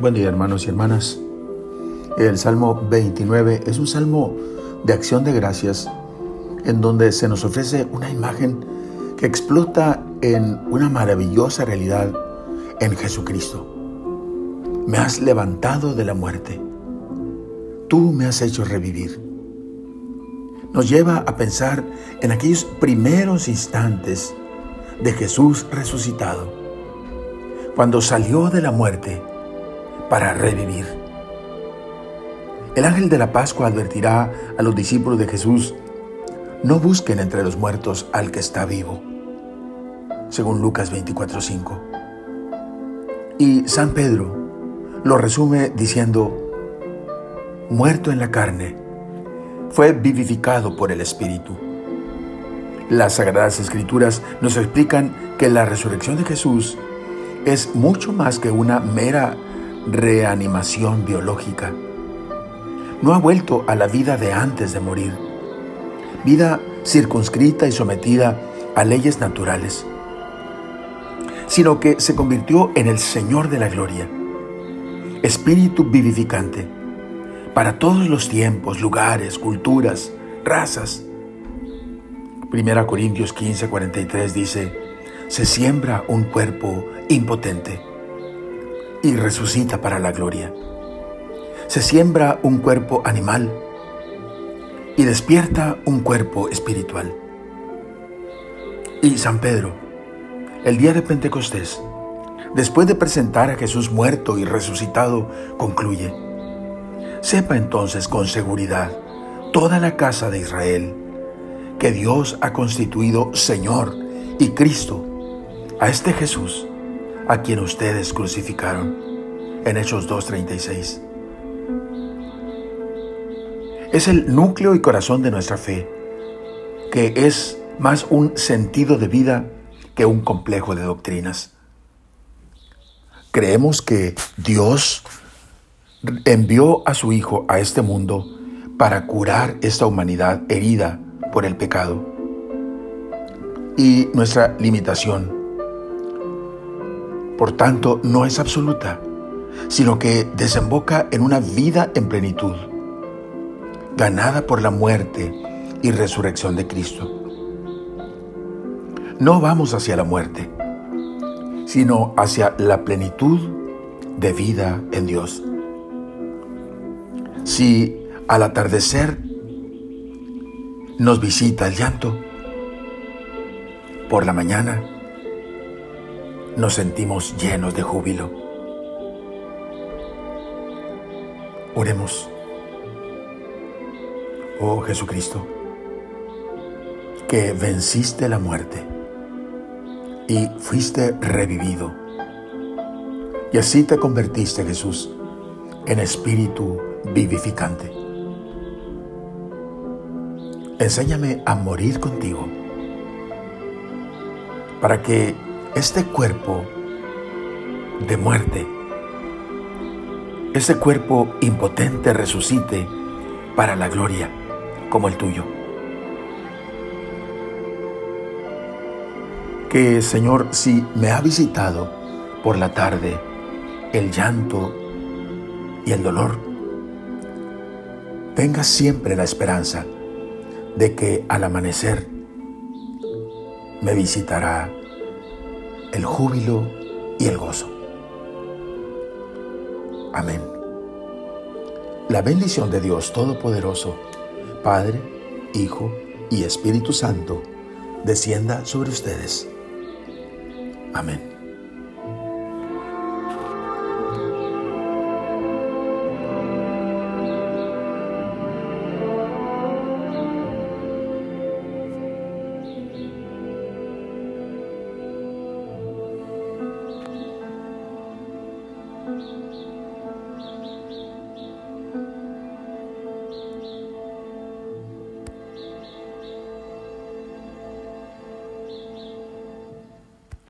Buen día hermanos y hermanas. El Salmo 29 es un salmo de acción de gracias en donde se nos ofrece una imagen que explota en una maravillosa realidad en Jesucristo. Me has levantado de la muerte. Tú me has hecho revivir. Nos lleva a pensar en aquellos primeros instantes de Jesús resucitado, cuando salió de la muerte para revivir. El ángel de la Pascua advertirá a los discípulos de Jesús, no busquen entre los muertos al que está vivo, según Lucas 24:5. Y San Pedro lo resume diciendo, muerto en la carne, fue vivificado por el Espíritu. Las Sagradas Escrituras nos explican que la resurrección de Jesús es mucho más que una mera reanimación biológica. No ha vuelto a la vida de antes de morir, vida circunscrita y sometida a leyes naturales, sino que se convirtió en el Señor de la Gloria, Espíritu vivificante, para todos los tiempos, lugares, culturas, razas. 1 Corintios 15, 43 dice, se siembra un cuerpo impotente y resucita para la gloria. Se siembra un cuerpo animal y despierta un cuerpo espiritual. Y San Pedro, el día de Pentecostés, después de presentar a Jesús muerto y resucitado, concluye, sepa entonces con seguridad toda la casa de Israel que Dios ha constituido Señor y Cristo a este Jesús a quien ustedes crucificaron. En Hechos 2.36. Es el núcleo y corazón de nuestra fe, que es más un sentido de vida que un complejo de doctrinas. Creemos que Dios envió a su Hijo a este mundo para curar esta humanidad herida por el pecado. Y nuestra limitación por tanto, no es absoluta, sino que desemboca en una vida en plenitud, ganada por la muerte y resurrección de Cristo. No vamos hacia la muerte, sino hacia la plenitud de vida en Dios. Si al atardecer nos visita el llanto, por la mañana nos sentimos llenos de júbilo. Oremos. Oh Jesucristo, que venciste la muerte y fuiste revivido. Y así te convertiste, Jesús, en espíritu vivificante. Enséñame a morir contigo para que este cuerpo de muerte, este cuerpo impotente resucite para la gloria como el tuyo. Que Señor, si me ha visitado por la tarde el llanto y el dolor, tenga siempre la esperanza de que al amanecer me visitará el júbilo y el gozo. Amén. La bendición de Dios Todopoderoso, Padre, Hijo y Espíritu Santo, descienda sobre ustedes. Amén.